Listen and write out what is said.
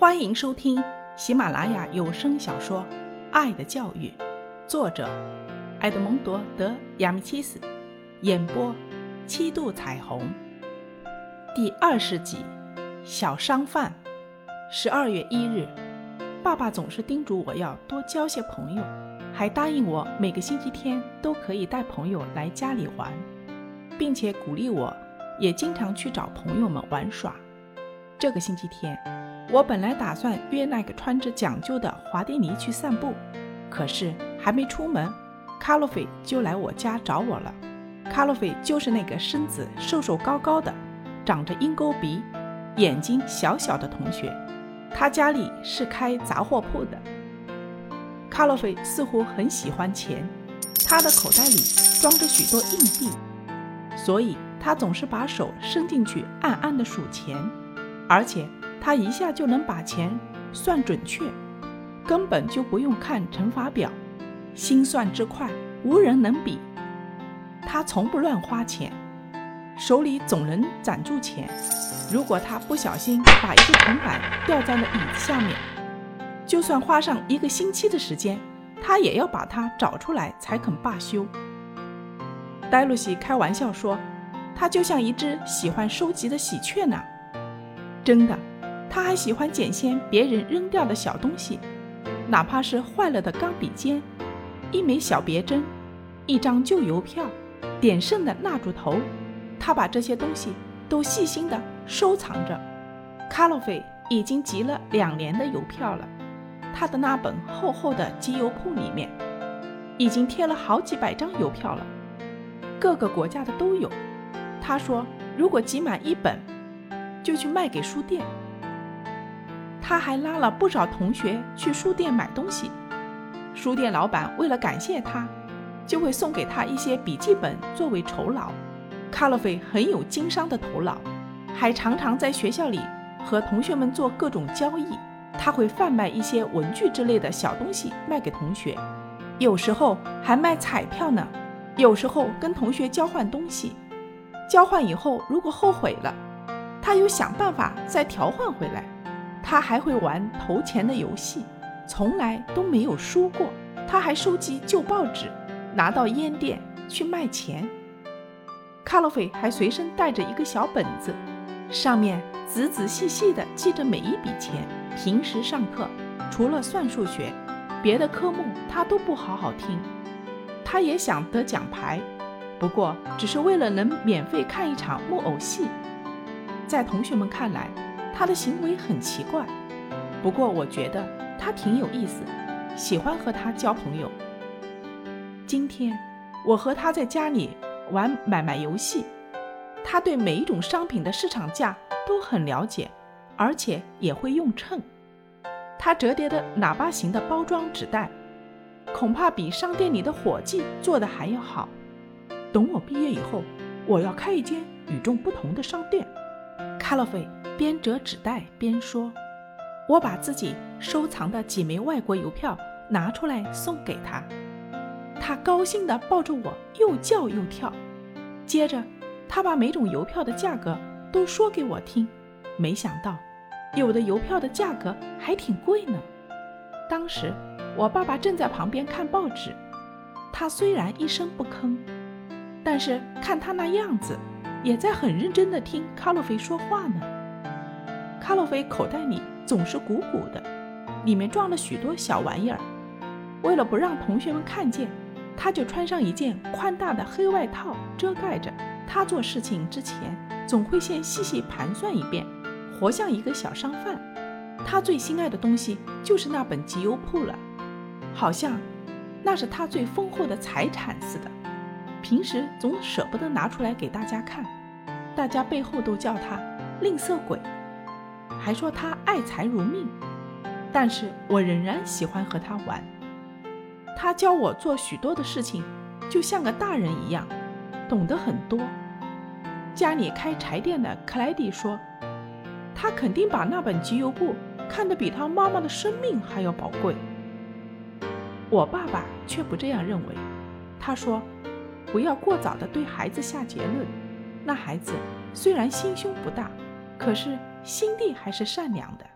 欢迎收听喜马拉雅有声小说《爱的教育》，作者埃德蒙多·德亚米契斯，演播七度彩虹，第二十集《小商贩》。十二月一日，爸爸总是叮嘱我要多交些朋友，还答应我每个星期天都可以带朋友来家里玩，并且鼓励我也经常去找朋友们玩耍。这个星期天。我本来打算约那个穿着讲究的华蒂尼去散步，可是还没出门，卡洛菲就来我家找我了。卡洛菲就是那个身子瘦瘦高高的、长着鹰钩鼻、眼睛小小的同学。他家里是开杂货铺的。卡洛菲似乎很喜欢钱，他的口袋里装着许多硬币，所以他总是把手伸进去暗暗地数钱，而且。他一下就能把钱算准确，根本就不用看乘法表，心算之快无人能比。他从不乱花钱，手里总能攒住钱。如果他不小心把一个铜板掉在了椅子下面，就算花上一个星期的时间，他也要把它找出来才肯罢休。黛露西开玩笑说：“他就像一只喜欢收集的喜鹊呢。”真的。他还喜欢捡些别人扔掉的小东西，哪怕是坏了的钢笔尖、一枚小别针、一张旧邮票、点剩的蜡烛头，他把这些东西都细心地收藏着。卡洛菲已经集了两年的邮票了，他的那本厚厚的集邮簿里面已经贴了好几百张邮票了，各个国家的都有。他说，如果集满一本，就去卖给书店。他还拉了不少同学去书店买东西，书店老板为了感谢他，就会送给他一些笔记本作为酬劳。卡洛菲很有经商的头脑，还常常在学校里和同学们做各种交易。他会贩卖一些文具之类的小东西卖给同学，有时候还卖彩票呢。有时候跟同学交换东西，交换以后如果后悔了，他又想办法再调换回来。他还会玩投钱的游戏，从来都没有输过。他还收集旧报纸，拿到烟店去卖钱。卡洛菲还随身带着一个小本子，上面仔仔细细地记着每一笔钱。平时上课，除了算数学，别的科目他都不好好听。他也想得奖牌，不过只是为了能免费看一场木偶戏。在同学们看来，他的行为很奇怪，不过我觉得他挺有意思，喜欢和他交朋友。今天我和他在家里玩买卖游戏，他对每一种商品的市场价都很了解，而且也会用秤。他折叠的喇叭形的包装纸袋，恐怕比商店里的伙计做的还要好。等我毕业以后，我要开一间与众不同的商店。卡洛菲。边折纸袋边说：“我把自己收藏的几枚外国邮票拿出来送给他，他高兴地抱着我又叫又跳。接着，他把每种邮票的价格都说给我听。没想到，有的邮票的价格还挺贵呢。当时，我爸爸正在旁边看报纸，他虽然一声不吭，但是看他那样子，也在很认真地听卡洛菲说话呢。”哈洛菲口袋里总是鼓鼓的，里面装了许多小玩意儿。为了不让同学们看见，他就穿上一件宽大的黑外套遮盖着。他做事情之前总会先细细盘算一遍，活像一个小商贩。他最心爱的东西就是那本集邮簿了，好像那是他最丰厚的财产似的。平时总舍不得拿出来给大家看，大家背后都叫他吝啬鬼。还说他爱财如命，但是我仍然喜欢和他玩。他教我做许多的事情，就像个大人一样，懂得很多。家里开柴店的克莱蒂说，他肯定把那本集邮簿看得比他妈妈的生命还要宝贵。我爸爸却不这样认为，他说，不要过早的对孩子下结论。那孩子虽然心胸不大，可是。心地还是善良的。